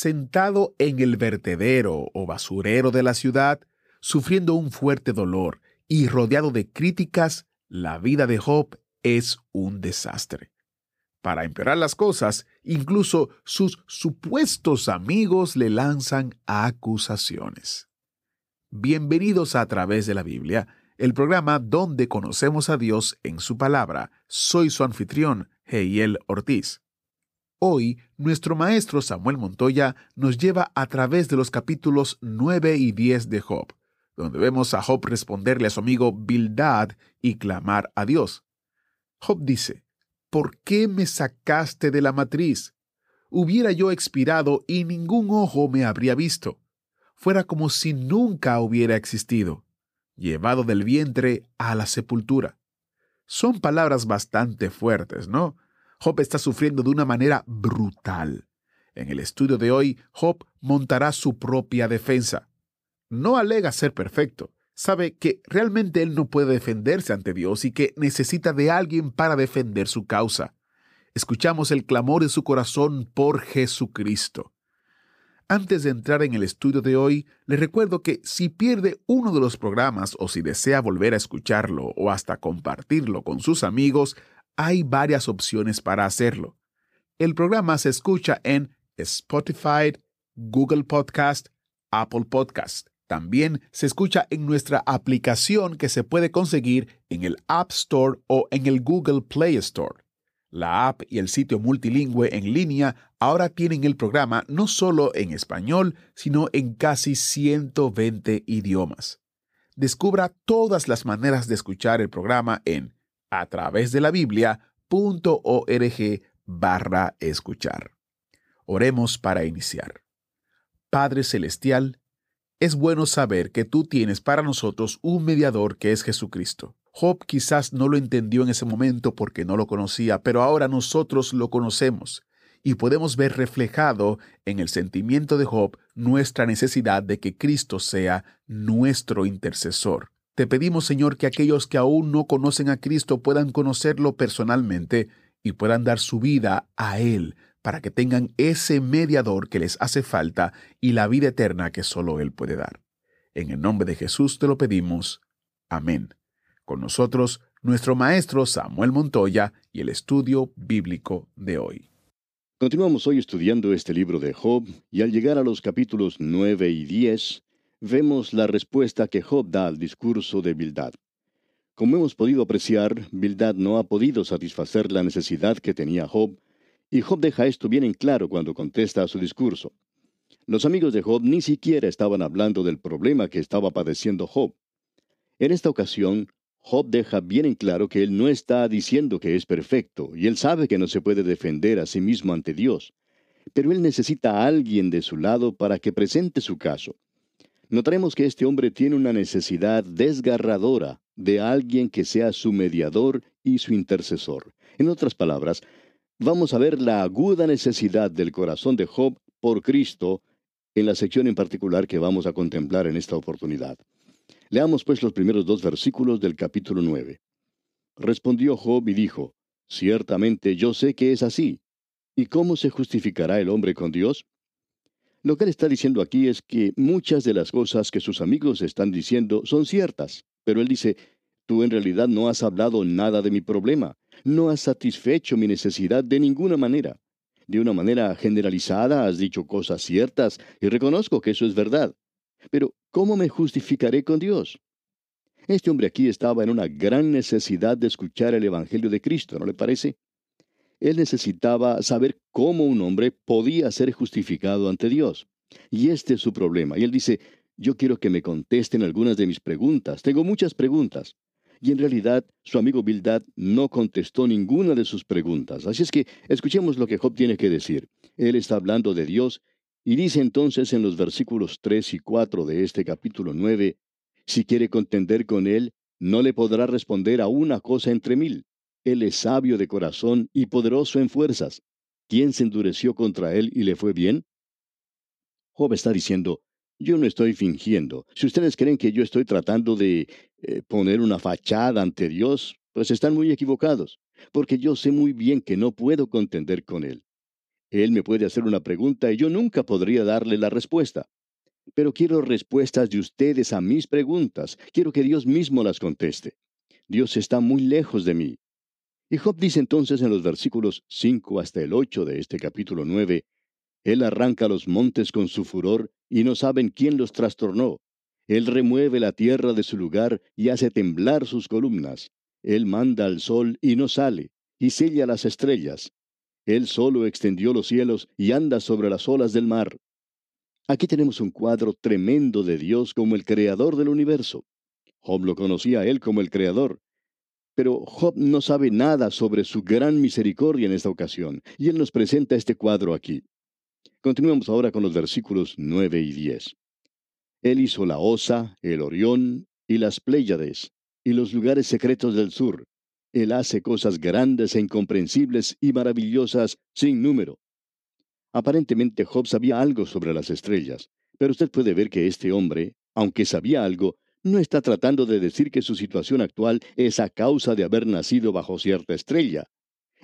Sentado en el vertedero o basurero de la ciudad, sufriendo un fuerte dolor y rodeado de críticas, la vida de Job es un desastre. Para empeorar las cosas, incluso sus supuestos amigos le lanzan acusaciones. Bienvenidos a, través de la Biblia, el programa donde conocemos a Dios en su palabra. Soy su anfitrión, Heiel Ortiz. Hoy, nuestro maestro Samuel Montoya nos lleva a través de los capítulos 9 y 10 de Job, donde vemos a Job responderle a su amigo Bildad y clamar a Dios. Job dice, ¿Por qué me sacaste de la matriz? Hubiera yo expirado y ningún ojo me habría visto. Fuera como si nunca hubiera existido, llevado del vientre a la sepultura. Son palabras bastante fuertes, ¿no? Job está sufriendo de una manera brutal. En el estudio de hoy, Job montará su propia defensa. No alega ser perfecto, sabe que realmente él no puede defenderse ante Dios y que necesita de alguien para defender su causa. Escuchamos el clamor de su corazón por Jesucristo. Antes de entrar en el estudio de hoy, le recuerdo que si pierde uno de los programas o si desea volver a escucharlo o hasta compartirlo con sus amigos, hay varias opciones para hacerlo. El programa se escucha en Spotify, Google Podcast, Apple Podcast. También se escucha en nuestra aplicación que se puede conseguir en el App Store o en el Google Play Store. La app y el sitio multilingüe en línea ahora tienen el programa no solo en español, sino en casi 120 idiomas. Descubra todas las maneras de escuchar el programa en a través de la biblia.org barra escuchar. Oremos para iniciar. Padre Celestial, es bueno saber que tú tienes para nosotros un mediador que es Jesucristo. Job quizás no lo entendió en ese momento porque no lo conocía, pero ahora nosotros lo conocemos y podemos ver reflejado en el sentimiento de Job nuestra necesidad de que Cristo sea nuestro intercesor. Te pedimos, Señor, que aquellos que aún no conocen a Cristo puedan conocerlo personalmente y puedan dar su vida a Él para que tengan ese mediador que les hace falta y la vida eterna que solo Él puede dar. En el nombre de Jesús te lo pedimos. Amén. Con nosotros, nuestro maestro Samuel Montoya y el estudio bíblico de hoy. Continuamos hoy estudiando este libro de Job y al llegar a los capítulos 9 y 10, vemos la respuesta que Job da al discurso de Bildad. Como hemos podido apreciar, Bildad no ha podido satisfacer la necesidad que tenía Job, y Job deja esto bien en claro cuando contesta a su discurso. Los amigos de Job ni siquiera estaban hablando del problema que estaba padeciendo Job. En esta ocasión, Job deja bien en claro que él no está diciendo que es perfecto, y él sabe que no se puede defender a sí mismo ante Dios. Pero él necesita a alguien de su lado para que presente su caso. Notaremos que este hombre tiene una necesidad desgarradora de alguien que sea su mediador y su intercesor. En otras palabras, vamos a ver la aguda necesidad del corazón de Job por Cristo en la sección en particular que vamos a contemplar en esta oportunidad. Leamos pues los primeros dos versículos del capítulo 9. Respondió Job y dijo, Ciertamente yo sé que es así. ¿Y cómo se justificará el hombre con Dios? Lo que él está diciendo aquí es que muchas de las cosas que sus amigos están diciendo son ciertas, pero él dice, tú en realidad no has hablado nada de mi problema no has satisfecho mi necesidad de ninguna manera. De una manera generalizada has dicho cosas ciertas y reconozco que eso es verdad. Pero, ¿cómo me justificaré con Dios? Este hombre aquí estaba en una gran necesidad de escuchar el Evangelio de Cristo, ¿no le parece? Él necesitaba saber cómo un hombre podía ser justificado ante Dios. Y este es su problema. Y él dice, yo quiero que me contesten algunas de mis preguntas. Tengo muchas preguntas y en realidad su amigo Bildad no contestó ninguna de sus preguntas. Así es que escuchemos lo que Job tiene que decir. Él está hablando de Dios y dice entonces en los versículos 3 y 4 de este capítulo 9, si quiere contender con Él, no le podrá responder a una cosa entre mil. Él es sabio de corazón y poderoso en fuerzas. ¿Quién se endureció contra Él y le fue bien? Job está diciendo, yo no estoy fingiendo. Si ustedes creen que yo estoy tratando de eh, poner una fachada ante Dios, pues están muy equivocados, porque yo sé muy bien que no puedo contender con Él. Él me puede hacer una pregunta y yo nunca podría darle la respuesta. Pero quiero respuestas de ustedes a mis preguntas. Quiero que Dios mismo las conteste. Dios está muy lejos de mí. Y Job dice entonces en los versículos 5 hasta el 8 de este capítulo 9, Él arranca los montes con su furor y no saben quién los trastornó. Él remueve la tierra de su lugar y hace temblar sus columnas. Él manda al sol y no sale, y sella las estrellas. Él solo extendió los cielos y anda sobre las olas del mar. Aquí tenemos un cuadro tremendo de Dios como el creador del universo. Job lo conocía a él como el creador. Pero Job no sabe nada sobre su gran misericordia en esta ocasión, y él nos presenta este cuadro aquí. Continuemos ahora con los versículos 9 y 10. Él hizo la Osa, el Orión y las Pléyades, y los lugares secretos del sur. Él hace cosas grandes e incomprensibles y maravillosas sin número. Aparentemente Job sabía algo sobre las estrellas, pero usted puede ver que este hombre, aunque sabía algo, no está tratando de decir que su situación actual es a causa de haber nacido bajo cierta estrella.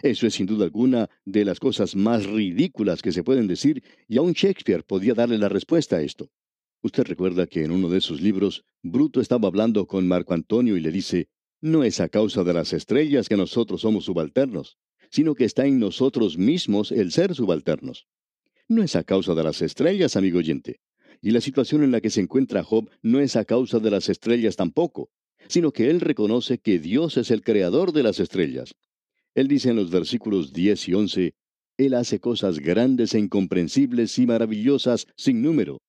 Eso es sin duda alguna de las cosas más ridículas que se pueden decir, y aún Shakespeare podía darle la respuesta a esto. Usted recuerda que en uno de sus libros, Bruto estaba hablando con Marco Antonio y le dice, no es a causa de las estrellas que nosotros somos subalternos, sino que está en nosotros mismos el ser subalternos. No es a causa de las estrellas, amigo oyente. Y la situación en la que se encuentra Job no es a causa de las estrellas tampoco, sino que él reconoce que Dios es el creador de las estrellas. Él dice en los versículos 10 y 11, Él hace cosas grandes e incomprensibles y maravillosas sin número.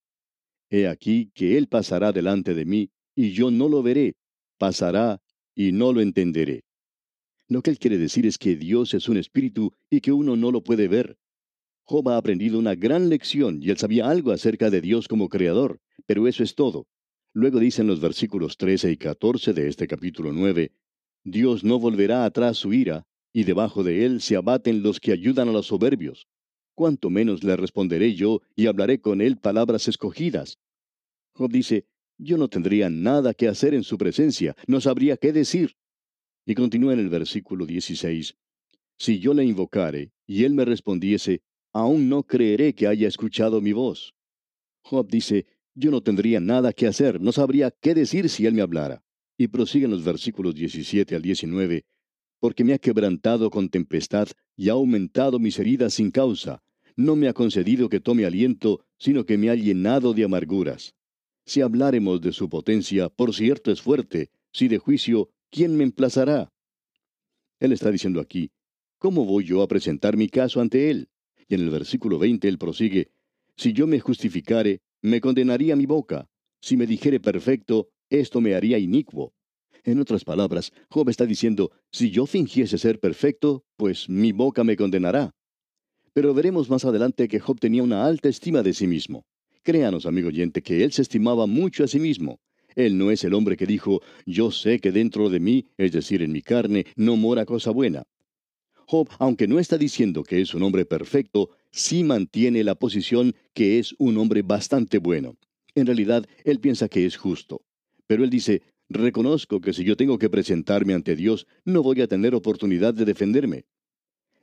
He aquí que Él pasará delante de mí, y yo no lo veré, pasará y no lo entenderé. Lo que él quiere decir es que Dios es un espíritu y que uno no lo puede ver. Job ha aprendido una gran lección y él sabía algo acerca de Dios como creador, pero eso es todo. Luego dicen los versículos 13 y 14 de este capítulo 9, Dios no volverá atrás su ira, y debajo de él se abaten los que ayudan a los soberbios. Cuanto menos le responderé yo y hablaré con él palabras escogidas. Job dice, yo no tendría nada que hacer en su presencia, no sabría qué decir. Y continúa en el versículo 16, si yo le invocare y él me respondiese, aún no creeré que haya escuchado mi voz. Job dice, yo no tendría nada que hacer, no sabría qué decir si él me hablara. Y prosiguen los versículos 17 al 19, porque me ha quebrantado con tempestad y ha aumentado mis heridas sin causa. No me ha concedido que tome aliento, sino que me ha llenado de amarguras. Si habláremos de su potencia, por cierto es fuerte, si de juicio, ¿quién me emplazará? Él está diciendo aquí, ¿cómo voy yo a presentar mi caso ante él? Y en el versículo 20 él prosigue, Si yo me justificare, me condenaría mi boca. Si me dijere perfecto, esto me haría inicuo. En otras palabras, Job está diciendo, si yo fingiese ser perfecto, pues mi boca me condenará. Pero veremos más adelante que Job tenía una alta estima de sí mismo. Créanos, amigo oyente, que él se estimaba mucho a sí mismo. Él no es el hombre que dijo, yo sé que dentro de mí, es decir, en mi carne, no mora cosa buena. Job, aunque no está diciendo que es un hombre perfecto, sí mantiene la posición que es un hombre bastante bueno. En realidad, él piensa que es justo. Pero él dice, Reconozco que si yo tengo que presentarme ante Dios, no voy a tener oportunidad de defenderme.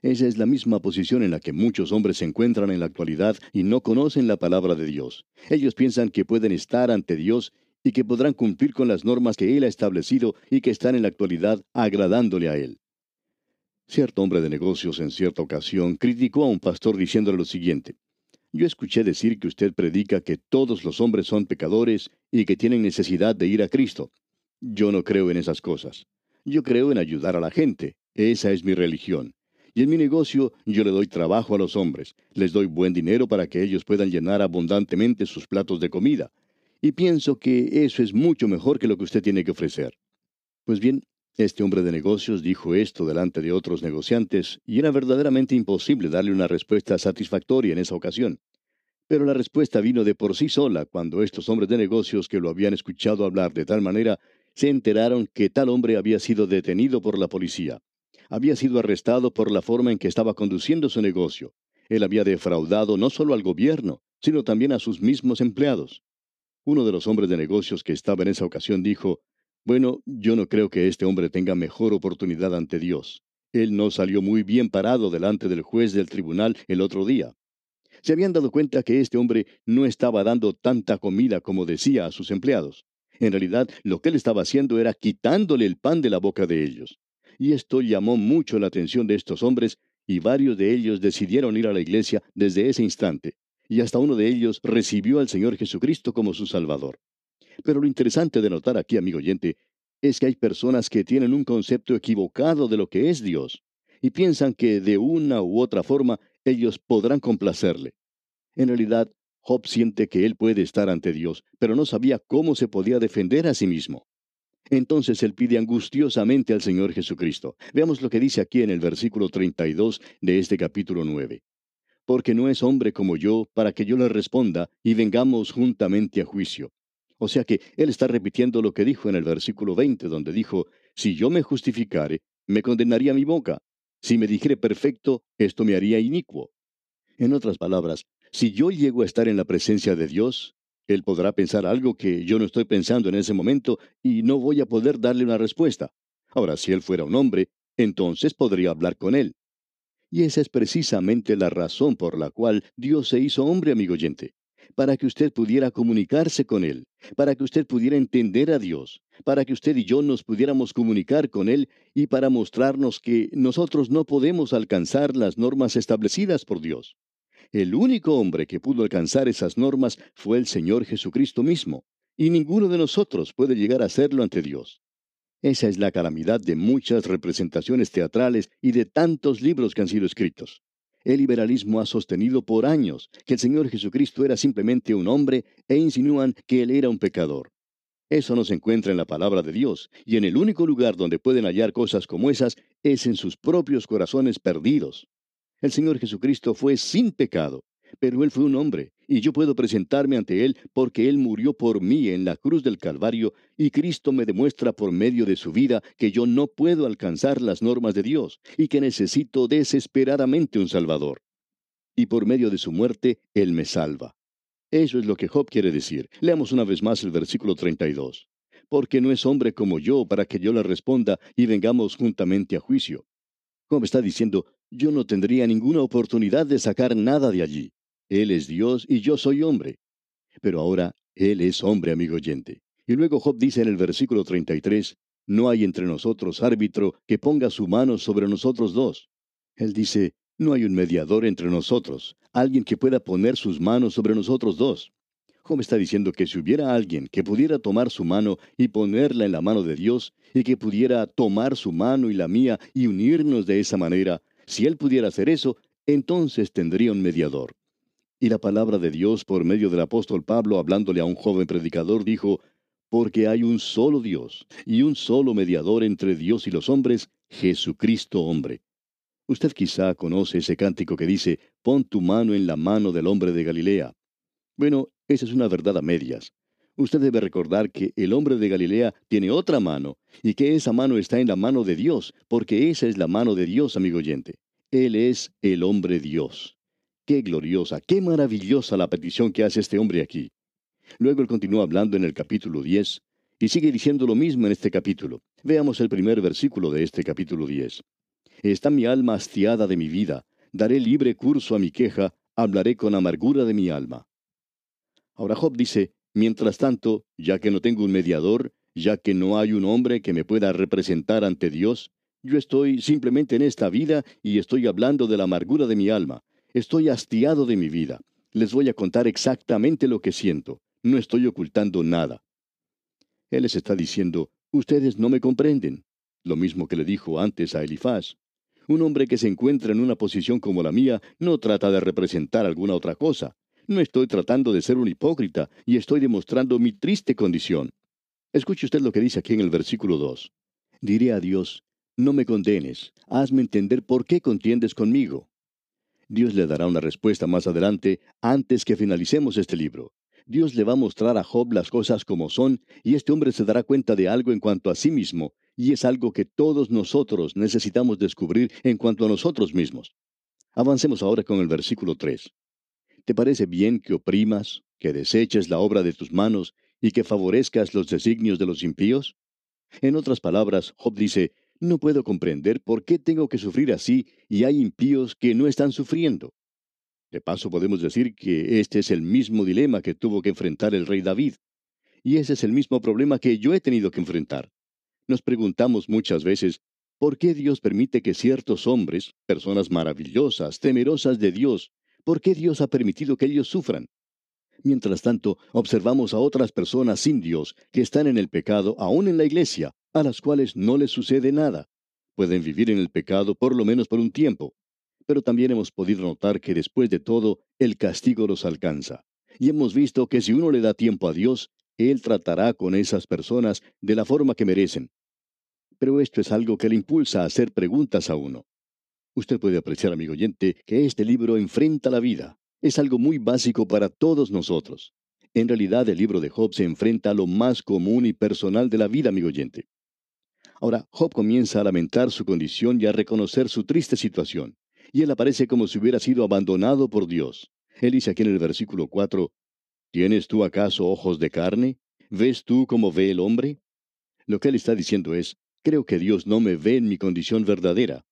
Esa es la misma posición en la que muchos hombres se encuentran en la actualidad y no conocen la palabra de Dios. Ellos piensan que pueden estar ante Dios y que podrán cumplir con las normas que Él ha establecido y que están en la actualidad agradándole a Él. Cierto hombre de negocios en cierta ocasión criticó a un pastor diciéndole lo siguiente. Yo escuché decir que usted predica que todos los hombres son pecadores y que tienen necesidad de ir a Cristo. Yo no creo en esas cosas. Yo creo en ayudar a la gente. Esa es mi religión. Y en mi negocio yo le doy trabajo a los hombres. Les doy buen dinero para que ellos puedan llenar abundantemente sus platos de comida. Y pienso que eso es mucho mejor que lo que usted tiene que ofrecer. Pues bien, Este hombre de negocios dijo esto delante de otros negociantes, y era verdaderamente imposible darle una respuesta satisfactoria en esa ocasión. Pero la respuesta vino de por sí sola cuando estos hombres de negocios que lo habían escuchado hablar de tal manera se enteraron que tal hombre había sido detenido por la policía. Había sido arrestado por la forma en que estaba conduciendo su negocio. Él había defraudado no solo al gobierno, sino también a sus mismos empleados. Uno de los hombres de negocios que estaba en esa ocasión dijo, bueno, yo no creo que este hombre tenga mejor oportunidad ante Dios. Él no salió muy bien parado delante del juez del tribunal el otro día. Se habían dado cuenta que este hombre no estaba dando tanta comida como decía a sus empleados. En realidad, lo que él estaba haciendo era quitándole el pan de la boca de ellos. Y esto llamó mucho la atención de estos hombres, y varios de ellos decidieron ir a la iglesia desde ese instante. Y hasta uno de ellos recibió al Señor Jesucristo como su Salvador. Pero lo interesante de notar aquí, amigo oyente, es que hay personas que tienen un concepto equivocado de lo que es Dios y piensan que de una u otra forma ellos podrán complacerle. En realidad, Job siente que él puede estar ante Dios, pero no sabía cómo se podía defender a sí mismo. Entonces él pide angustiosamente al Señor Jesucristo. Veamos lo que dice aquí en el versículo 32 de este capítulo 9. Porque no es hombre como yo para que yo le responda y vengamos juntamente a juicio. O sea que él está repitiendo lo que dijo en el versículo 20, donde dijo, si yo me justificare, me condenaría mi boca. Si me dijere perfecto, esto me haría inicuo. En otras palabras, si yo llego a estar en la presencia de Dios, Él podrá pensar algo que yo no estoy pensando en ese momento y no voy a poder darle una respuesta. Ahora, si Él fuera un hombre, entonces podría hablar con Él. Y esa es precisamente la razón por la cual Dios se hizo hombre, amigo oyente para que usted pudiera comunicarse con Él, para que usted pudiera entender a Dios, para que usted y yo nos pudiéramos comunicar con Él y para mostrarnos que nosotros no podemos alcanzar las normas establecidas por Dios. El único hombre que pudo alcanzar esas normas fue el Señor Jesucristo mismo, y ninguno de nosotros puede llegar a hacerlo ante Dios. Esa es la calamidad de muchas representaciones teatrales y de tantos libros que han sido escritos. El liberalismo ha sostenido por años que el Señor Jesucristo era simplemente un hombre e insinúan que Él era un pecador. Eso no se encuentra en la palabra de Dios, y en el único lugar donde pueden hallar cosas como esas es en sus propios corazones perdidos. El Señor Jesucristo fue sin pecado, pero Él fue un hombre, y yo puedo presentarme ante Él porque Él murió por mí en la cruz del Calvario, y Cristo me demuestra por medio de su vida que yo no puedo alcanzar las normas de Dios, y que necesito desesperadamente un Salvador. Y por medio de su muerte, Él me salva. Eso es lo que Job quiere decir. Leamos una vez más el versículo 32. Porque no es hombre como yo para que yo le responda y vengamos juntamente a juicio. Job está diciendo, yo no tendría ninguna oportunidad de sacar nada de allí. Él es Dios y yo soy hombre. Pero ahora Él es hombre, amigo oyente. Y luego Job dice en el versículo 33, No hay entre nosotros árbitro que ponga su mano sobre nosotros dos. Él dice, No hay un mediador entre nosotros, alguien que pueda poner sus manos sobre nosotros dos. Job está diciendo que si hubiera alguien que pudiera tomar su mano y ponerla en la mano de Dios, y que pudiera tomar su mano y la mía y unirnos de esa manera, si él pudiera hacer eso, entonces tendría un mediador. Y la palabra de Dios por medio del apóstol Pablo hablándole a un joven predicador dijo, porque hay un solo Dios y un solo mediador entre Dios y los hombres, Jesucristo hombre. Usted quizá conoce ese cántico que dice, pon tu mano en la mano del hombre de Galilea. Bueno, esa es una verdad a medias. Usted debe recordar que el hombre de Galilea tiene otra mano y que esa mano está en la mano de Dios, porque esa es la mano de Dios, amigo oyente. Él es el hombre Dios. Qué gloriosa, qué maravillosa la petición que hace este hombre aquí. Luego él continúa hablando en el capítulo 10 y sigue diciendo lo mismo en este capítulo. Veamos el primer versículo de este capítulo 10. Está mi alma hastiada de mi vida, daré libre curso a mi queja, hablaré con amargura de mi alma. Ahora Job dice, mientras tanto, ya que no tengo un mediador, ya que no hay un hombre que me pueda representar ante Dios, yo estoy simplemente en esta vida y estoy hablando de la amargura de mi alma, Estoy hastiado de mi vida. Les voy a contar exactamente lo que siento. No estoy ocultando nada. Él les está diciendo, ustedes no me comprenden. Lo mismo que le dijo antes a Elifaz. Un hombre que se encuentra en una posición como la mía no trata de representar alguna otra cosa. No estoy tratando de ser un hipócrita y estoy demostrando mi triste condición. Escuche usted lo que dice aquí en el versículo 2. Diré a Dios, no me condenes, hazme entender por qué contiendes conmigo. Dios le dará una respuesta más adelante, antes que finalicemos este libro. Dios le va a mostrar a Job las cosas como son, y este hombre se dará cuenta de algo en cuanto a sí mismo, y es algo que todos nosotros necesitamos descubrir en cuanto a nosotros mismos. Avancemos ahora con el versículo 3. ¿Te parece bien que oprimas, que deseches la obra de tus manos y que favorezcas los designios de los impíos? En otras palabras, Job dice, no puedo comprender por qué tengo que sufrir así y hay impíos que no están sufriendo. De paso podemos decir que este es el mismo dilema que tuvo que enfrentar el rey David. Y ese es el mismo problema que yo he tenido que enfrentar. Nos preguntamos muchas veces, ¿por qué Dios permite que ciertos hombres, personas maravillosas, temerosas de Dios, por qué Dios ha permitido que ellos sufran? Mientras tanto, observamos a otras personas sin Dios que están en el pecado aún en la iglesia, a las cuales no les sucede nada. Pueden vivir en el pecado por lo menos por un tiempo. Pero también hemos podido notar que después de todo, el castigo los alcanza. Y hemos visto que si uno le da tiempo a Dios, Él tratará con esas personas de la forma que merecen. Pero esto es algo que le impulsa a hacer preguntas a uno. Usted puede apreciar, amigo oyente, que este libro enfrenta la vida, es algo muy básico para todos nosotros. En realidad el libro de Job se enfrenta a lo más común y personal de la vida, amigo oyente. Ahora, Job comienza a lamentar su condición y a reconocer su triste situación. Y él aparece como si hubiera sido abandonado por Dios. Él dice aquí en el versículo 4, ¿Tienes tú acaso ojos de carne? ¿Ves tú como ve el hombre? Lo que él está diciendo es, creo que Dios no me ve en mi condición verdadera.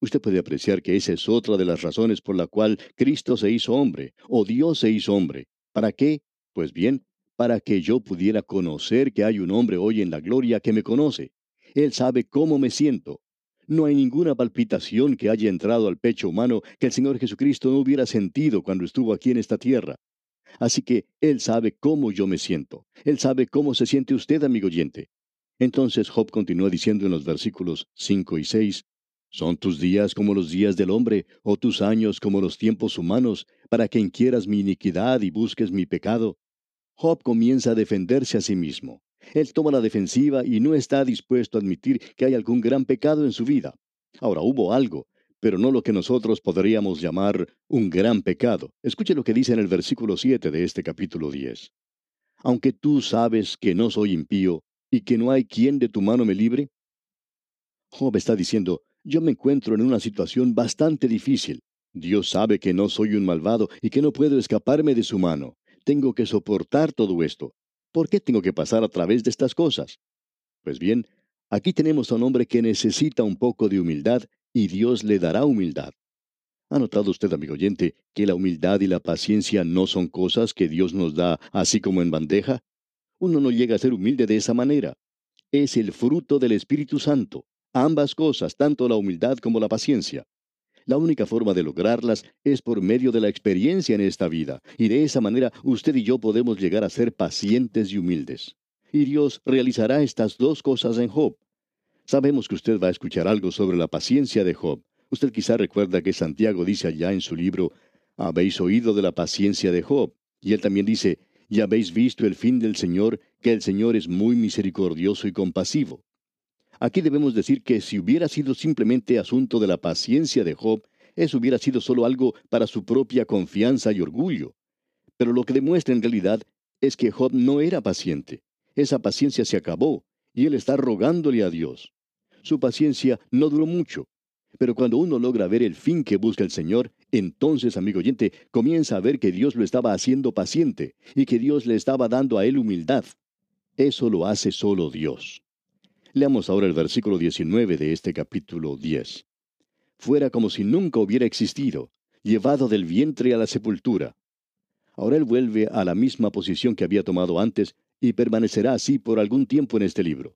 Usted puede apreciar que esa es otra de las razones por la cual Cristo se hizo hombre, o Dios se hizo hombre. ¿Para qué? Pues bien, para que yo pudiera conocer que hay un hombre hoy en la gloria que me conoce. Él sabe cómo me siento. No hay ninguna palpitación que haya entrado al pecho humano que el Señor Jesucristo no hubiera sentido cuando estuvo aquí en esta tierra. Así que Él sabe cómo yo me siento. Él sabe cómo se siente usted, amigo oyente. Entonces Job continúa diciendo en los versículos 5 y 6, ¿Son tus días como los días del hombre, o tus años como los tiempos humanos, para que inquieras mi iniquidad y busques mi pecado? Job comienza a defenderse a sí mismo. Él toma la defensiva y no está dispuesto a admitir que hay algún gran pecado en su vida. Ahora hubo algo, pero no lo que nosotros podríamos llamar un gran pecado. Escuche lo que dice en el versículo 7 de este capítulo 10. Aunque tú sabes que no soy impío y que no hay quien de tu mano me libre. Job está diciendo, yo me encuentro en una situación bastante difícil. Dios sabe que no soy un malvado y que no puedo escaparme de su mano. Tengo que soportar todo esto. ¿Por qué tengo que pasar a través de estas cosas? Pues bien, aquí tenemos a un hombre que necesita un poco de humildad y Dios le dará humildad. ¿Ha notado usted, amigo oyente, que la humildad y la paciencia no son cosas que Dios nos da así como en bandeja? Uno no llega a ser humilde de esa manera. Es el fruto del Espíritu Santo. Ambas cosas, tanto la humildad como la paciencia. La única forma de lograrlas es por medio de la experiencia en esta vida, y de esa manera usted y yo podemos llegar a ser pacientes y humildes. Y Dios realizará estas dos cosas en Job. Sabemos que usted va a escuchar algo sobre la paciencia de Job. Usted quizá recuerda que Santiago dice allá en su libro, habéis oído de la paciencia de Job. Y él también dice, ya habéis visto el fin del Señor, que el Señor es muy misericordioso y compasivo. Aquí debemos decir que si hubiera sido simplemente asunto de la paciencia de Job, eso hubiera sido solo algo para su propia confianza y orgullo. Pero lo que demuestra en realidad es que Job no era paciente. Esa paciencia se acabó y él está rogándole a Dios. Su paciencia no duró mucho. Pero cuando uno logra ver el fin que busca el Señor, entonces, amigo oyente, comienza a ver que Dios lo estaba haciendo paciente y que Dios le estaba dando a él humildad. Eso lo hace solo Dios. Leamos ahora el versículo 19 de este capítulo 10. Fuera como si nunca hubiera existido, llevado del vientre a la sepultura. Ahora él vuelve a la misma posición que había tomado antes y permanecerá así por algún tiempo en este libro.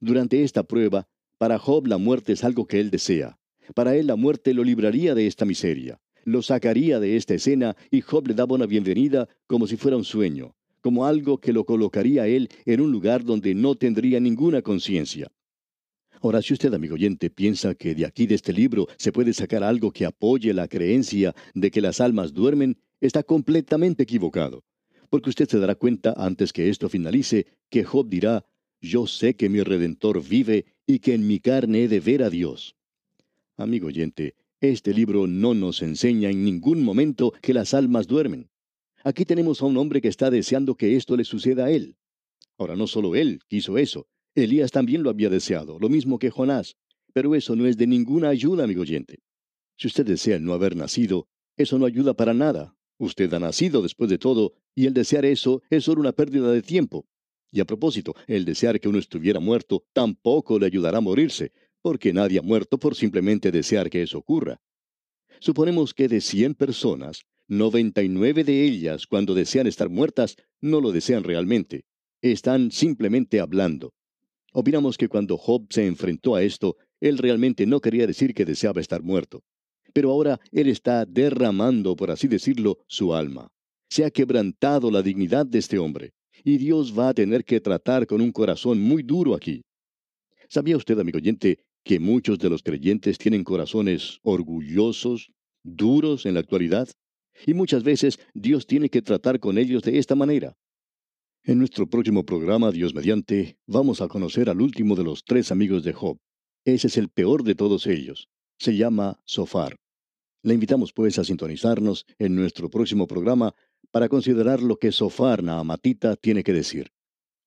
Durante esta prueba, para Job la muerte es algo que él desea. Para él la muerte lo libraría de esta miseria, lo sacaría de esta escena y Job le daba una bienvenida como si fuera un sueño como algo que lo colocaría a él en un lugar donde no tendría ninguna conciencia. Ahora, si usted, amigo oyente, piensa que de aquí de este libro se puede sacar algo que apoye la creencia de que las almas duermen, está completamente equivocado. Porque usted se dará cuenta, antes que esto finalice, que Job dirá, yo sé que mi Redentor vive y que en mi carne he de ver a Dios. Amigo oyente, este libro no nos enseña en ningún momento que las almas duermen. Aquí tenemos a un hombre que está deseando que esto le suceda a él. Ahora, no solo él quiso eso, Elías también lo había deseado, lo mismo que Jonás. Pero eso no es de ninguna ayuda, amigo oyente. Si usted desea no haber nacido, eso no ayuda para nada. Usted ha nacido después de todo, y el desear eso es solo una pérdida de tiempo. Y a propósito, el desear que uno estuviera muerto tampoco le ayudará a morirse, porque nadie ha muerto por simplemente desear que eso ocurra. Suponemos que de 100 personas, 99 de ellas, cuando desean estar muertas, no lo desean realmente. Están simplemente hablando. Opinamos que cuando Job se enfrentó a esto, él realmente no quería decir que deseaba estar muerto. Pero ahora él está derramando, por así decirlo, su alma. Se ha quebrantado la dignidad de este hombre, y Dios va a tener que tratar con un corazón muy duro aquí. ¿Sabía usted, amigo oyente, que muchos de los creyentes tienen corazones orgullosos, duros en la actualidad? Y muchas veces Dios tiene que tratar con ellos de esta manera. En nuestro próximo programa, Dios mediante, vamos a conocer al último de los tres amigos de Job. Ese es el peor de todos ellos. Se llama Sofar. Le invitamos pues a sintonizarnos en nuestro próximo programa para considerar lo que Sofar Naamatita tiene que decir.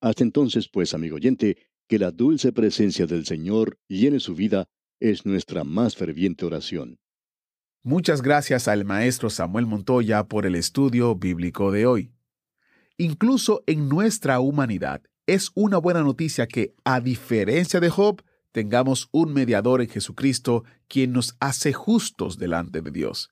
Hasta entonces, pues, amigo oyente, que la dulce presencia del Señor llene su vida es nuestra más ferviente oración. Muchas gracias al maestro Samuel Montoya por el estudio bíblico de hoy. Incluso en nuestra humanidad, es una buena noticia que, a diferencia de Job, tengamos un mediador en Jesucristo quien nos hace justos delante de Dios.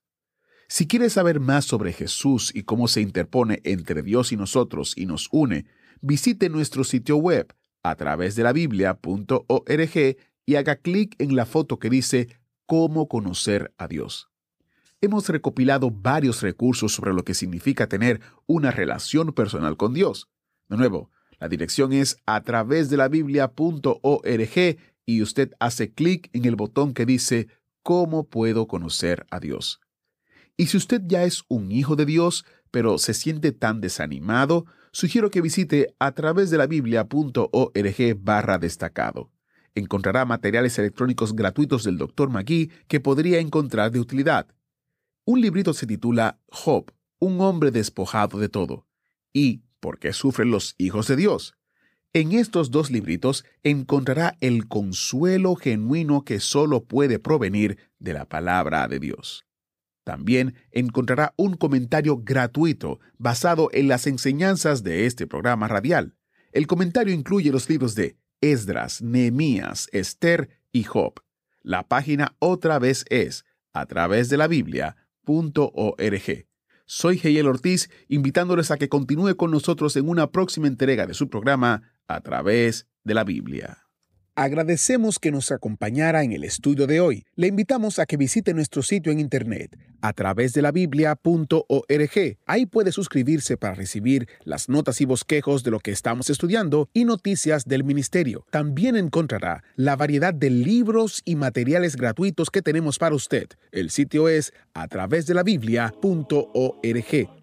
Si quieres saber más sobre Jesús y cómo se interpone entre Dios y nosotros y nos une, visite nuestro sitio web a través de la biblia.org y haga clic en la foto que dice Cómo conocer a Dios hemos recopilado varios recursos sobre lo que significa tener una relación personal con Dios. De nuevo, la dirección es a través de la biblia.org y usted hace clic en el botón que dice ¿Cómo puedo conocer a Dios? Y si usted ya es un hijo de Dios, pero se siente tan desanimado, sugiero que visite a través de la biblia.org barra destacado. Encontrará materiales electrónicos gratuitos del Dr. Magui que podría encontrar de utilidad. Un librito se titula Job, un hombre despojado de todo, y ¿Por qué sufren los hijos de Dios? En estos dos libritos encontrará el consuelo genuino que solo puede provenir de la palabra de Dios. También encontrará un comentario gratuito basado en las enseñanzas de este programa radial. El comentario incluye los libros de Esdras, Nehemías, Esther y Job. La página otra vez es a través de la Biblia soy Geyel Ortiz, invitándoles a que continúe con nosotros en una próxima entrega de su programa a través de la Biblia. Agradecemos que nos acompañara en el estudio de hoy. Le invitamos a que visite nuestro sitio en internet a través de la biblia.org. Ahí puede suscribirse para recibir las notas y bosquejos de lo que estamos estudiando y noticias del ministerio. También encontrará la variedad de libros y materiales gratuitos que tenemos para usted. El sitio es a través de la biblia.org.